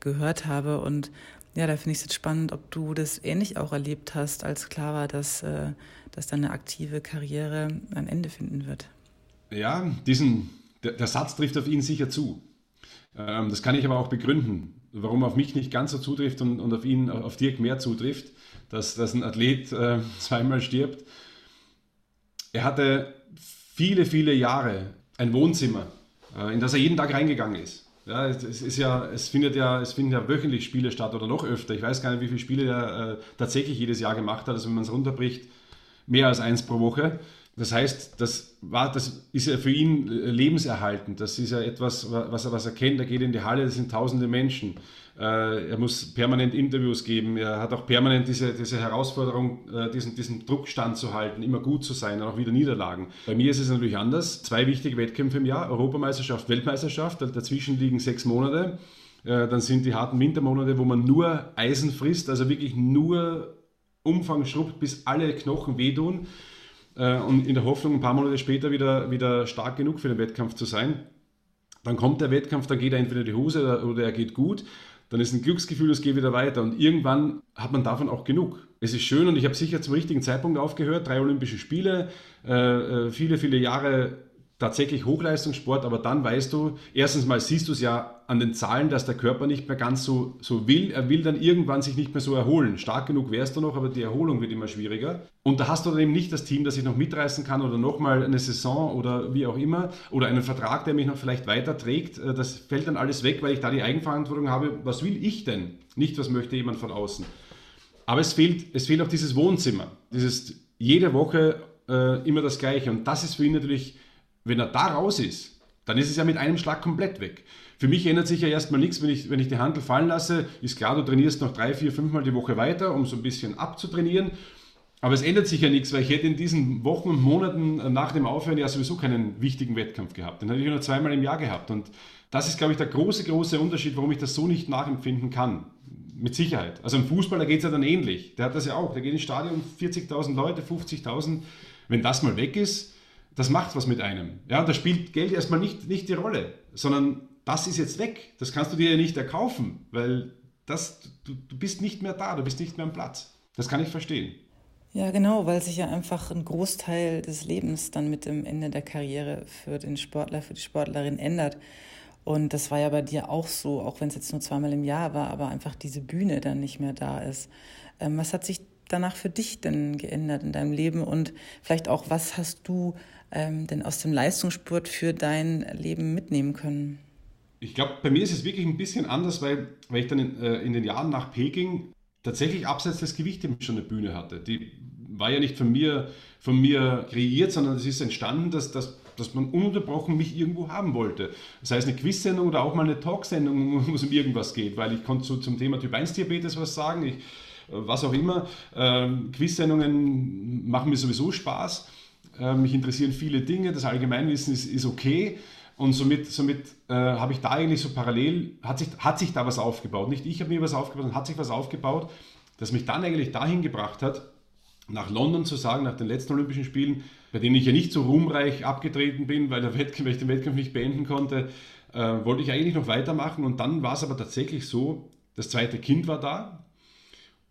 gehört habe. Und ja, da finde ich es jetzt spannend, ob du das ähnlich auch erlebt hast, als klar war, dass, äh, dass deine aktive Karriere ein Ende finden wird. Ja, diesen, der, der Satz trifft auf ihn sicher zu. Ähm, das kann ich aber auch begründen, warum auf mich nicht ganz so zutrifft und, und auf ihn, auf Dirk mehr zutrifft, dass, dass ein Athlet äh, zweimal stirbt. Er hatte viele, viele Jahre ein Wohnzimmer, äh, in das er jeden Tag reingegangen ist. Ja, es, ist ja, es findet ja, es finden ja wöchentlich Spiele statt oder noch öfter. Ich weiß gar nicht, wie viele Spiele er äh, tatsächlich jedes Jahr gemacht hat. Also wenn man es runterbricht, mehr als eins pro Woche. Das heißt, das, war, das ist ja für ihn äh, lebenserhaltend. Das ist ja etwas, was er, was er kennt. Er geht in die Halle, das sind tausende Menschen. Äh, er muss permanent Interviews geben. Er hat auch permanent diese, diese Herausforderung, äh, diesen, diesen Druck standzuhalten, immer gut zu sein und auch wieder Niederlagen. Bei mir ist es natürlich anders. Zwei wichtige Wettkämpfe im Jahr, Europameisterschaft, Weltmeisterschaft. Dazwischen liegen sechs Monate. Dann sind die harten Wintermonate, wo man nur Eisen frisst, also wirklich nur Umfang schrubbt, bis alle Knochen wehtun äh, und in der Hoffnung, ein paar Monate später wieder, wieder stark genug für den Wettkampf zu sein. Dann kommt der Wettkampf, dann geht er entweder die Hose oder er geht gut. Dann ist ein Glücksgefühl, es geht wieder weiter. Und irgendwann hat man davon auch genug. Es ist schön und ich habe sicher zum richtigen Zeitpunkt aufgehört. Drei Olympische Spiele, äh, äh viele, viele Jahre tatsächlich Hochleistungssport, aber dann weißt du, erstens mal siehst du es ja an den Zahlen, dass der Körper nicht mehr ganz so, so will. Er will dann irgendwann sich nicht mehr so erholen. Stark genug wärst du noch, aber die Erholung wird immer schwieriger. Und da hast du dann eben nicht das Team, das sich noch mitreißen kann oder nochmal eine Saison oder wie auch immer oder einen Vertrag, der mich noch vielleicht weiterträgt. Äh, das fällt dann alles weg, weil ich da die Eigenverantwortung habe. Was will ich denn? Nicht, was möchte jemand von außen. Aber es fehlt, es fehlt auch dieses Wohnzimmer. Dieses jede Woche äh, immer das Gleiche. Und das ist für ihn natürlich wenn er da raus ist, dann ist es ja mit einem Schlag komplett weg. Für mich ändert sich ja erstmal nichts, wenn ich, wenn ich die Handel fallen lasse. Ist klar, du trainierst noch drei, vier, fünfmal die Woche weiter, um so ein bisschen abzutrainieren. Aber es ändert sich ja nichts, weil ich hätte in diesen Wochen und Monaten nach dem Aufhören ja sowieso keinen wichtigen Wettkampf gehabt. Den hätte ich nur zweimal im Jahr gehabt. Und das ist, glaube ich, der große, große Unterschied, warum ich das so nicht nachempfinden kann. Mit Sicherheit. Also im Fußball, da geht es ja dann ähnlich. Der hat das ja auch. Der geht ins Stadion, 40.000 Leute, 50.000. Wenn das mal weg ist, das macht was mit einem. Ja, da spielt Geld erstmal nicht, nicht die Rolle, sondern das ist jetzt weg. Das kannst du dir ja nicht erkaufen, weil das, du, du bist nicht mehr da, du bist nicht mehr am Platz. Das kann ich verstehen. Ja, genau, weil sich ja einfach ein Großteil des Lebens dann mit dem Ende der Karriere für den Sportler, für die Sportlerin ändert. Und das war ja bei dir auch so, auch wenn es jetzt nur zweimal im Jahr war, aber einfach diese Bühne dann nicht mehr da ist. Ähm, was hat sich danach für dich denn geändert in deinem Leben und vielleicht auch, was hast du ähm, denn aus dem Leistungssport für dein Leben mitnehmen können? Ich glaube, bei mir ist es wirklich ein bisschen anders, weil, weil ich dann in, äh, in den Jahren nach Peking tatsächlich abseits des Gewichts schon eine Bühne hatte. Die war ja nicht von mir, von mir kreiert, sondern es ist entstanden, dass, dass, dass man ununterbrochen mich irgendwo haben wollte. Das heißt eine Quiz-Sendung oder auch mal eine Talksendung, wo es um irgendwas geht, weil ich konnte so zum Thema Typ-1-Diabetes was sagen, ich, äh, was auch immer. Ähm, Quiz-Sendungen machen mir sowieso Spaß. Ähm, mich interessieren viele Dinge, das Allgemeinwissen ist, ist okay. Und somit, somit äh, habe ich da eigentlich so parallel, hat sich, hat sich da was aufgebaut. Nicht ich habe mir was aufgebaut, sondern hat sich was aufgebaut, das mich dann eigentlich dahin gebracht hat, nach London zu sagen, nach den letzten Olympischen Spielen, bei denen ich ja nicht so ruhmreich abgetreten bin, weil, der Wettkampf, weil ich den Wettkampf nicht beenden konnte, äh, wollte ich eigentlich noch weitermachen. Und dann war es aber tatsächlich so, das zweite Kind war da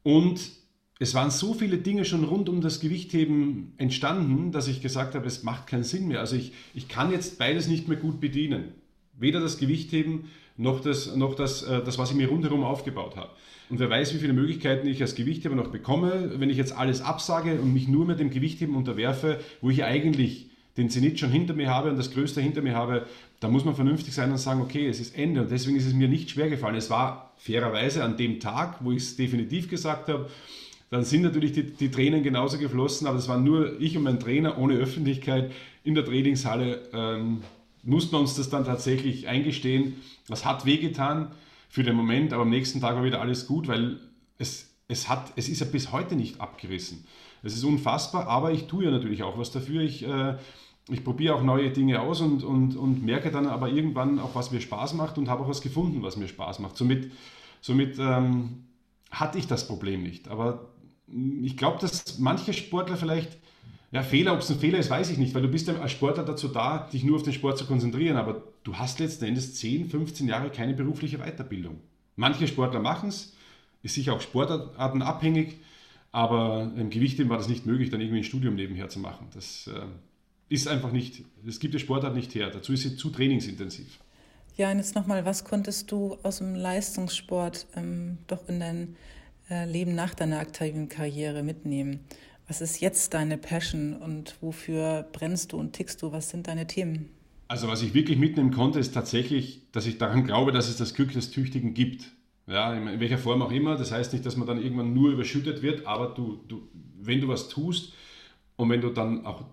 und es waren so viele Dinge schon rund um das Gewichtheben entstanden, dass ich gesagt habe, es macht keinen Sinn mehr. Also ich, ich kann jetzt beides nicht mehr gut bedienen. Weder das Gewichtheben noch das, noch das, äh, das, was ich mir rundherum aufgebaut habe. Und wer weiß, wie viele Möglichkeiten ich als Gewichtheber noch bekomme, wenn ich jetzt alles absage und mich nur mit dem Gewichtheben unterwerfe, wo ich eigentlich den Zenit schon hinter mir habe und das Größte hinter mir habe, da muss man vernünftig sein und sagen, okay, es ist Ende. Und deswegen ist es mir nicht schwer gefallen. Es war fairerweise an dem Tag, wo ich es definitiv gesagt habe, dann sind natürlich die, die Tränen genauso geflossen, aber es waren nur ich und mein Trainer ohne Öffentlichkeit in der Trainingshalle. Ähm, mussten wir uns das dann tatsächlich eingestehen. Das hat wehgetan für den Moment, aber am nächsten Tag war wieder alles gut, weil es, es, hat, es ist ja bis heute nicht abgerissen. Es ist unfassbar, aber ich tue ja natürlich auch was dafür. Ich, äh, ich probiere auch neue Dinge aus und, und, und merke dann aber irgendwann auch, was mir Spaß macht und habe auch was gefunden, was mir Spaß macht. Somit, somit ähm, hatte ich das Problem nicht. Aber ich glaube, dass manche Sportler vielleicht, ja, Fehler, ob es ein Fehler ist, weiß ich nicht, weil du bist ja als Sportler dazu da, dich nur auf den Sport zu konzentrieren, aber du hast letzten Endes 10, 15 Jahre keine berufliche Weiterbildung. Manche Sportler machen es, ist sicher auch Sportarten abhängig, aber im Gewichtheben war das nicht möglich, dann irgendwie ein Studium nebenher zu machen. Das äh, ist einfach nicht, das gibt die Sportart nicht her. Dazu ist sie zu trainingsintensiv. Ja, und jetzt nochmal, was konntest du aus dem Leistungssport ähm, doch in dein äh, Leben nach deiner aktiven Karriere mitnehmen? Was ist jetzt deine Passion und wofür brennst du und tickst du? Was sind deine Themen? Also was ich wirklich mitnehmen konnte, ist tatsächlich, dass ich daran glaube, dass es das Glück des Tüchtigen gibt. Ja, in welcher Form auch immer. Das heißt nicht, dass man dann irgendwann nur überschüttet wird, aber du, du, wenn du was tust und wenn du dann auch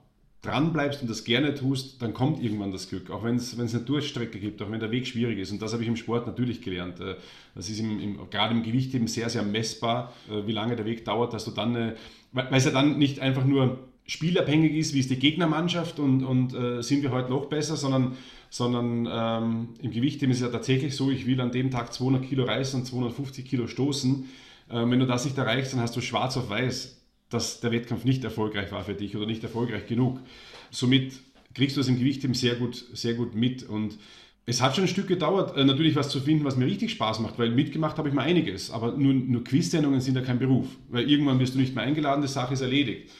dran bleibst und das gerne tust, dann kommt irgendwann das Glück. Auch wenn es eine Durchstrecke gibt, auch wenn der Weg schwierig ist. Und das habe ich im Sport natürlich gelernt. Äh, das ist im, im, gerade im Gewicht eben sehr, sehr messbar, äh, wie lange der Weg dauert, dass du dann, eine, weil es ja dann nicht einfach nur spielabhängig ist, wie ist die Gegnermannschaft und, und äh, sind wir heute noch besser, sondern, sondern ähm, im Gewicht ist es ja tatsächlich so, ich will an dem Tag 200 Kilo reißen und 250 Kilo stoßen. Äh, wenn du das nicht erreichst, dann hast du schwarz auf weiß dass der Wettkampf nicht erfolgreich war für dich oder nicht erfolgreich genug. Somit kriegst du das im Gewicht eben sehr gut, sehr gut mit. Und es hat schon ein Stück gedauert, äh, natürlich was zu finden, was mir richtig Spaß macht, weil mitgemacht habe ich mal einiges, aber nur, nur Quiz-Sendungen sind ja kein Beruf, weil irgendwann wirst du nicht mehr eingeladen, die Sache ist erledigt.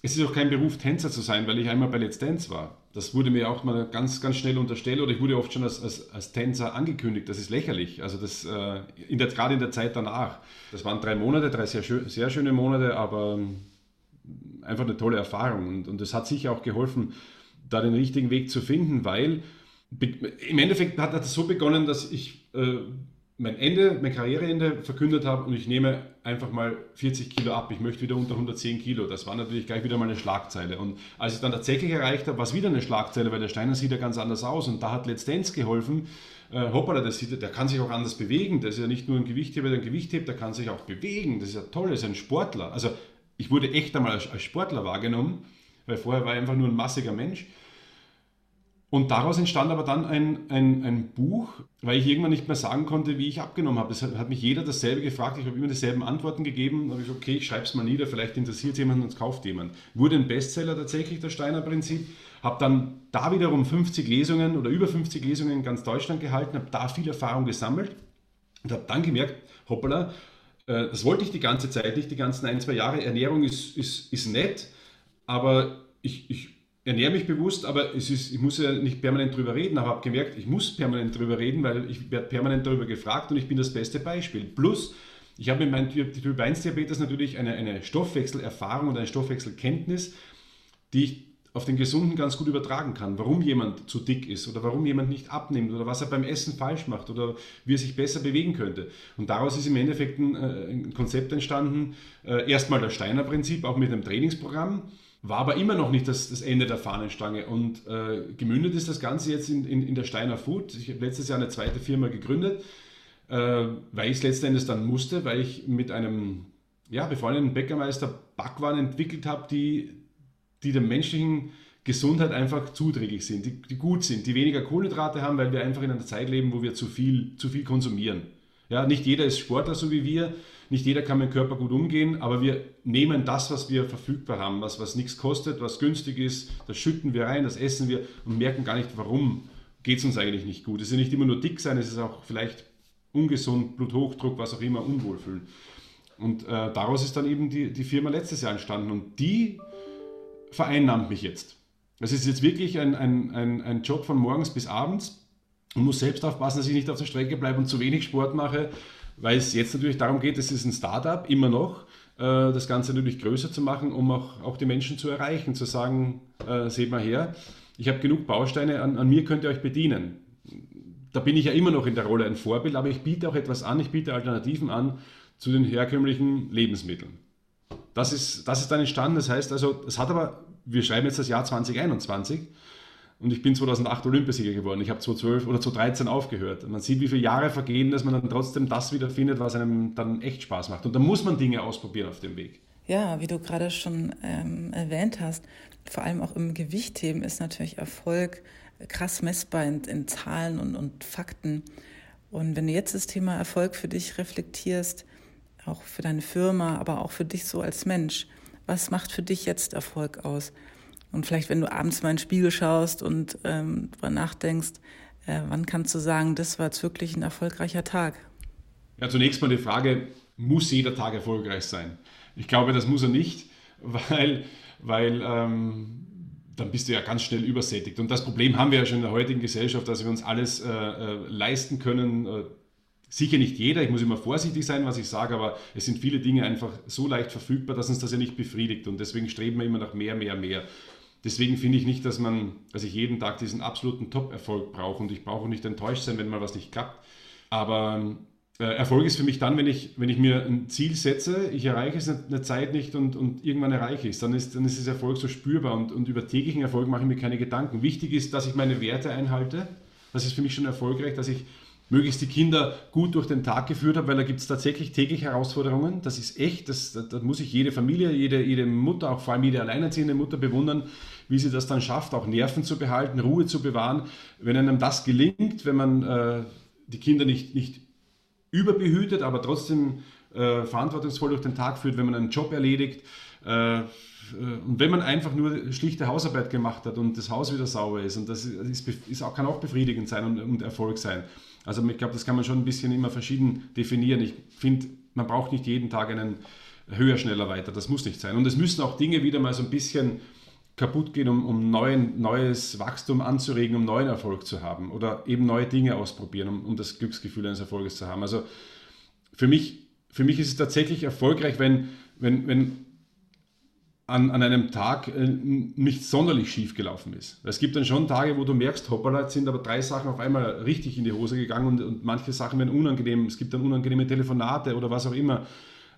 Es ist auch kein Beruf, Tänzer zu sein, weil ich einmal bei Let's Dance war. Das wurde mir auch mal ganz, ganz schnell unterstellt oder ich wurde oft schon als, als, als Tänzer angekündigt. Das ist lächerlich. Also das, äh, in der, gerade in der Zeit danach. Das waren drei Monate, drei sehr, sehr schöne Monate, aber ähm, einfach eine tolle Erfahrung. Und, und das hat sicher auch geholfen, da den richtigen Weg zu finden, weil im Endeffekt hat das so begonnen, dass ich äh, mein Ende, mein Karriereende verkündet habe und ich nehme einfach mal 40 Kilo ab. Ich möchte wieder unter 110 Kilo. Das war natürlich gleich wieder mal eine Schlagzeile. Und als ich dann tatsächlich erreicht habe, war es wieder eine Schlagzeile, weil der Steiner sieht ja ganz anders aus. Und da hat Let's Dance geholfen. Äh, hoppala, der, sieht, der kann sich auch anders bewegen. Der ist ja nicht nur ein Gewichtheber, der ein Gewicht hebt, der kann sich auch bewegen. Das ist ja toll, das ist ein Sportler. Also ich wurde echt einmal als, als Sportler wahrgenommen, weil vorher war ich einfach nur ein massiger Mensch. Und daraus entstand aber dann ein, ein, ein Buch, weil ich irgendwann nicht mehr sagen konnte, wie ich abgenommen habe. Es hat, hat mich jeder dasselbe gefragt, ich habe immer dieselben Antworten gegeben. Dann habe ich gesagt, okay, ich schreibe es mal nieder, vielleicht interessiert es jemanden und es kauft jemand. Wurde ein Bestseller tatsächlich, das Steiner Prinzip. Habe dann da wiederum 50 Lesungen oder über 50 Lesungen in ganz Deutschland gehalten, habe da viel Erfahrung gesammelt und habe dann gemerkt, hoppala, äh, das wollte ich die ganze Zeit nicht, die ganzen ein, zwei Jahre. Ernährung ist, ist, ist nett, aber ich, ich ernähre mich bewusst, aber es ist, ich muss ja nicht permanent drüber reden, aber habe gemerkt, ich muss permanent drüber reden, weil ich werde permanent darüber gefragt und ich bin das beste Beispiel. Plus, ich habe mit meinem Typ 1 Diabetes natürlich eine, eine Stoffwechselerfahrung und eine Stoffwechselkenntnis, die ich auf den Gesunden ganz gut übertragen kann. Warum jemand zu dick ist oder warum jemand nicht abnimmt oder was er beim Essen falsch macht oder wie er sich besser bewegen könnte. Und daraus ist im Endeffekt ein, äh, ein Konzept entstanden. Äh, erstmal das Steiner Prinzip, auch mit einem Trainingsprogramm war aber immer noch nicht das, das Ende der Fahnenstange. Und äh, gemündet ist das Ganze jetzt in, in, in der Steiner Food. Ich habe letztes Jahr eine zweite Firma gegründet, äh, weil ich es letzten Endes dann musste, weil ich mit einem ja, befreundeten Bäckermeister Backwaren entwickelt habe, die, die der menschlichen Gesundheit einfach zuträglich sind, die, die gut sind, die weniger Kohlenhydrate haben, weil wir einfach in einer Zeit leben, wo wir zu viel, zu viel konsumieren. Ja, nicht jeder ist Sportler so wie wir, nicht jeder kann mit dem Körper gut umgehen, aber wir nehmen das, was wir verfügbar haben, was, was nichts kostet, was günstig ist, das schütten wir rein, das essen wir und merken gar nicht, warum geht es uns eigentlich nicht gut. Es ist ja nicht immer nur dick sein, es ist auch vielleicht ungesund, Bluthochdruck, was auch immer, Unwohlfühlen. Und äh, daraus ist dann eben die, die Firma letztes Jahr entstanden und die vereinnahmt mich jetzt. Es ist jetzt wirklich ein, ein, ein, ein Job von morgens bis abends und muss selbst aufpassen, dass ich nicht auf der Strecke bleibe und zu wenig Sport mache, weil es jetzt natürlich darum geht, es ist ein Startup, immer noch, äh, das Ganze natürlich größer zu machen, um auch, auch die Menschen zu erreichen, zu sagen, äh, seht mal her, ich habe genug Bausteine, an, an mir könnt ihr euch bedienen. Da bin ich ja immer noch in der Rolle ein Vorbild, aber ich biete auch etwas an, ich biete Alternativen an zu den herkömmlichen Lebensmitteln. Das ist, das ist dann entstanden, das heißt also, es hat aber, wir schreiben jetzt das Jahr 2021, und ich bin 2008 Olympiasieger geworden. Ich habe 2012 oder 2013 aufgehört. Und man sieht, wie viele Jahre vergehen, dass man dann trotzdem das wieder findet, was einem dann echt Spaß macht. Und da muss man Dinge ausprobieren auf dem Weg. Ja, wie du gerade schon ähm, erwähnt hast, vor allem auch im Gewichtheben ist natürlich Erfolg krass messbar in, in Zahlen und, und Fakten. Und wenn du jetzt das Thema Erfolg für dich reflektierst, auch für deine Firma, aber auch für dich so als Mensch, was macht für dich jetzt Erfolg aus? Und vielleicht, wenn du abends mal in den Spiegel schaust und ähm, darüber nachdenkst, äh, wann kannst du sagen, das war jetzt wirklich ein erfolgreicher Tag? Ja, zunächst mal die Frage, muss jeder Tag erfolgreich sein? Ich glaube, das muss er nicht, weil, weil ähm, dann bist du ja ganz schnell übersättigt. Und das Problem haben wir ja schon in der heutigen Gesellschaft, dass wir uns alles äh, äh, leisten können. Äh, sicher nicht jeder, ich muss immer vorsichtig sein, was ich sage, aber es sind viele Dinge einfach so leicht verfügbar, dass uns das ja nicht befriedigt. Und deswegen streben wir immer nach mehr, mehr, mehr. Deswegen finde ich nicht, dass man, dass ich jeden Tag diesen absoluten Top-Erfolg brauche und ich brauche nicht enttäuscht sein, wenn mal was nicht klappt. Aber äh, Erfolg ist für mich dann, wenn ich, wenn ich mir ein Ziel setze, ich erreiche es eine Zeit nicht und, und irgendwann erreiche ich es. Dann ist, dann ist das Erfolg so spürbar und, und über täglichen Erfolg mache ich mir keine Gedanken. Wichtig ist, dass ich meine Werte einhalte. Das ist für mich schon erfolgreich, dass ich möglichst die Kinder gut durch den Tag geführt habe, weil da gibt es tatsächlich täglich Herausforderungen. Das ist echt, das, da, da, muss ich jede Familie, jede, jede Mutter, auch vor allem jede alleinerziehende Mutter bewundern, wie sie das dann schafft, auch Nerven zu behalten, Ruhe zu bewahren. Wenn einem das gelingt, wenn man äh, die Kinder nicht, nicht überbehütet, aber trotzdem äh, verantwortungsvoll durch den Tag führt, wenn man einen Job erledigt, äh, und wenn man einfach nur schlichte Hausarbeit gemacht hat und das Haus wieder sauber ist, und das ist, ist auch, kann auch befriedigend sein und, und Erfolg sein. Also ich glaube, das kann man schon ein bisschen immer verschieden definieren. Ich finde, man braucht nicht jeden Tag einen höher, schneller, weiter. Das muss nicht sein. Und es müssen auch Dinge wieder mal so ein bisschen kaputt gehen, um, um neuen, neues Wachstum anzuregen, um neuen Erfolg zu haben oder eben neue Dinge ausprobieren, um, um das Glücksgefühl eines Erfolges zu haben. Also für mich, für mich ist es tatsächlich erfolgreich, wenn, wenn, wenn an, an einem Tag äh, nicht sonderlich schief gelaufen ist. Es gibt dann schon Tage, wo du merkst, hoppala, jetzt sind aber drei Sachen auf einmal richtig in die Hose gegangen und, und manche Sachen werden unangenehm. Es gibt dann unangenehme Telefonate oder was auch immer.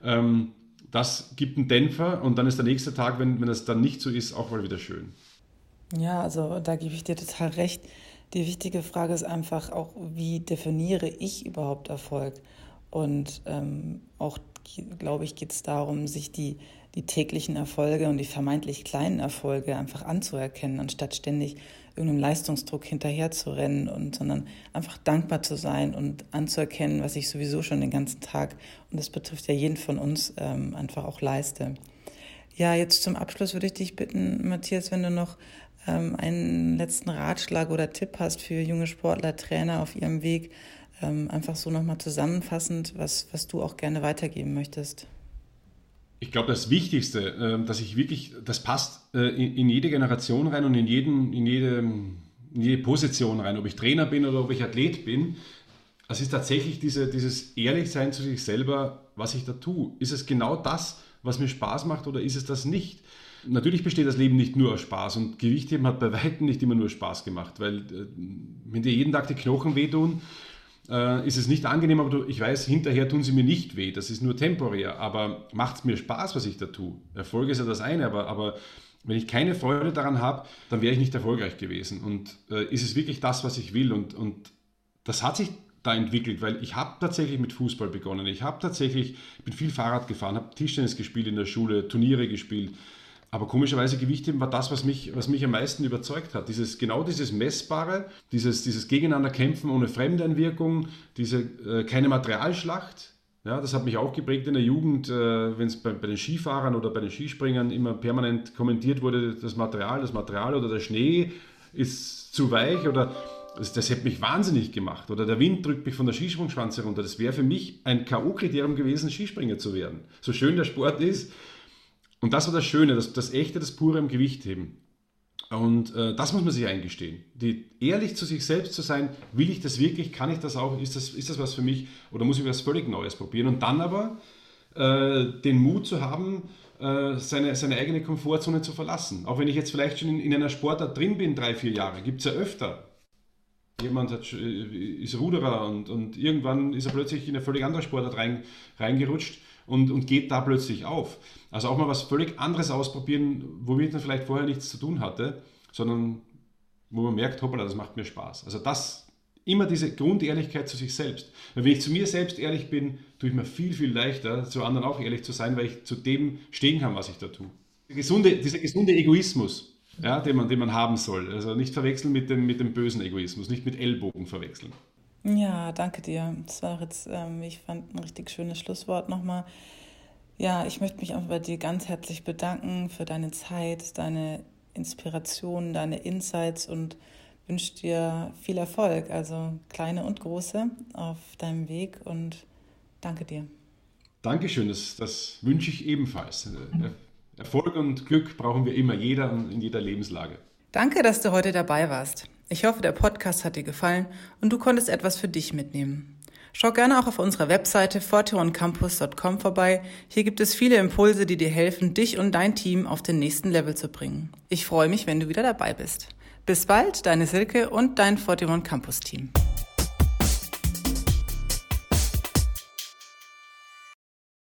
Ähm, das gibt einen Dämpfer und dann ist der nächste Tag, wenn, wenn das dann nicht so ist, auch mal wieder schön. Ja, also da gebe ich dir total recht. Die wichtige Frage ist einfach auch, wie definiere ich überhaupt Erfolg? Und ähm, auch, glaube ich, geht es darum, sich die, die täglichen Erfolge und die vermeintlich kleinen Erfolge einfach anzuerkennen, anstatt ständig irgendeinem Leistungsdruck hinterherzurennen und sondern einfach dankbar zu sein und anzuerkennen, was ich sowieso schon den ganzen Tag und das betrifft ja jeden von uns ähm, einfach auch leiste. Ja, jetzt zum Abschluss würde ich dich bitten, Matthias, wenn du noch ähm, einen letzten Ratschlag oder Tipp hast für junge Sportler, Trainer auf ihrem Weg, ähm, einfach so nochmal zusammenfassend, was, was du auch gerne weitergeben möchtest. Ich glaube, das Wichtigste, ähm, dass ich wirklich, das passt äh, in jede Generation rein und in, jeden, in, jede, in jede Position rein, ob ich Trainer bin oder ob ich Athlet bin. Es ist tatsächlich diese, dieses Ehrlichsein zu sich selber, was ich da tue. Ist es genau das, was mir Spaß macht oder ist es das nicht? Natürlich besteht das Leben nicht nur aus Spaß und Gewichtheben hat bei weitem nicht immer nur Spaß gemacht, weil äh, wenn dir jeden Tag die Knochen wehtun, äh, ist es nicht angenehm, aber du, ich weiß, hinterher tun sie mir nicht weh. Das ist nur temporär. Aber macht es mir Spaß, was ich da tue? Erfolg ist ja das eine, aber, aber wenn ich keine Freude daran habe, dann wäre ich nicht erfolgreich gewesen. Und äh, ist es wirklich das, was ich will? Und, und das hat sich da entwickelt, weil ich habe tatsächlich mit Fußball begonnen. Ich habe tatsächlich, bin viel Fahrrad gefahren, habe Tischtennis gespielt in der Schule, Turniere gespielt. Aber komischerweise Gewichtheben war das, was mich, was mich am meisten überzeugt hat. Dieses, genau dieses Messbare, dieses, dieses Gegeneinanderkämpfen ohne Fremdeinwirkung, diese äh, keine Materialschlacht. Ja, das hat mich auch geprägt in der Jugend, äh, wenn es bei, bei, den Skifahrern oder bei den Skispringern immer permanent kommentiert wurde, das Material, das Material oder der Schnee ist zu weich oder das, das hätte mich wahnsinnig gemacht. Oder der Wind drückt mich von der Skisprungschwanze runter. Das wäre für mich ein K.O.-Kriterium gewesen, Skispringer zu werden. So schön der Sport ist, und das war das Schöne, das, das Echte, das Pure im Gewichtheben. Und äh, das muss man sich eingestehen. Die, ehrlich zu sich selbst zu sein, will ich das wirklich, kann ich das auch, ist das, ist das was für mich oder muss ich was völlig Neues probieren? Und dann aber äh, den Mut zu haben, äh, seine, seine eigene Komfortzone zu verlassen. Auch wenn ich jetzt vielleicht schon in, in einer Sportart drin bin, drei, vier Jahre, gibt es ja öfter. Jemand hat, äh, ist Ruderer und, und irgendwann ist er plötzlich in eine völlig andere Sportart rein, reingerutscht und, und geht da plötzlich auf. Also auch mal was völlig anderes ausprobieren, womit man vielleicht vorher nichts zu tun hatte, sondern wo man merkt, hoppala, das macht mir Spaß. Also das, immer diese Grundehrlichkeit zu sich selbst. Weil wenn ich zu mir selbst ehrlich bin, tue ich mir viel, viel leichter, zu anderen auch ehrlich zu sein, weil ich zu dem stehen kann, was ich da tue. Der gesunde, dieser gesunde Egoismus, ja, den, man, den man haben soll. Also nicht verwechseln mit dem, mit dem bösen Egoismus, nicht mit Ellbogen verwechseln. Ja, danke dir. Das war jetzt, ähm, ich fand, ein richtig schönes Schlusswort nochmal. Ja, ich möchte mich einfach bei dir ganz herzlich bedanken für deine Zeit, deine Inspiration, deine Insights und wünsche dir viel Erfolg, also kleine und große, auf deinem Weg und danke dir. Dankeschön, das, das wünsche ich ebenfalls. Äh, Erfolg und Glück brauchen wir immer, jeder und in jeder Lebenslage. Danke, dass du heute dabei warst. Ich hoffe, der Podcast hat dir gefallen und du konntest etwas für dich mitnehmen. Schau gerne auch auf unserer Webseite forteoncampus.com vorbei. Hier gibt es viele Impulse, die dir helfen, dich und dein Team auf den nächsten Level zu bringen. Ich freue mich, wenn du wieder dabei bist. Bis bald, deine Silke und dein Forteon Campus Team.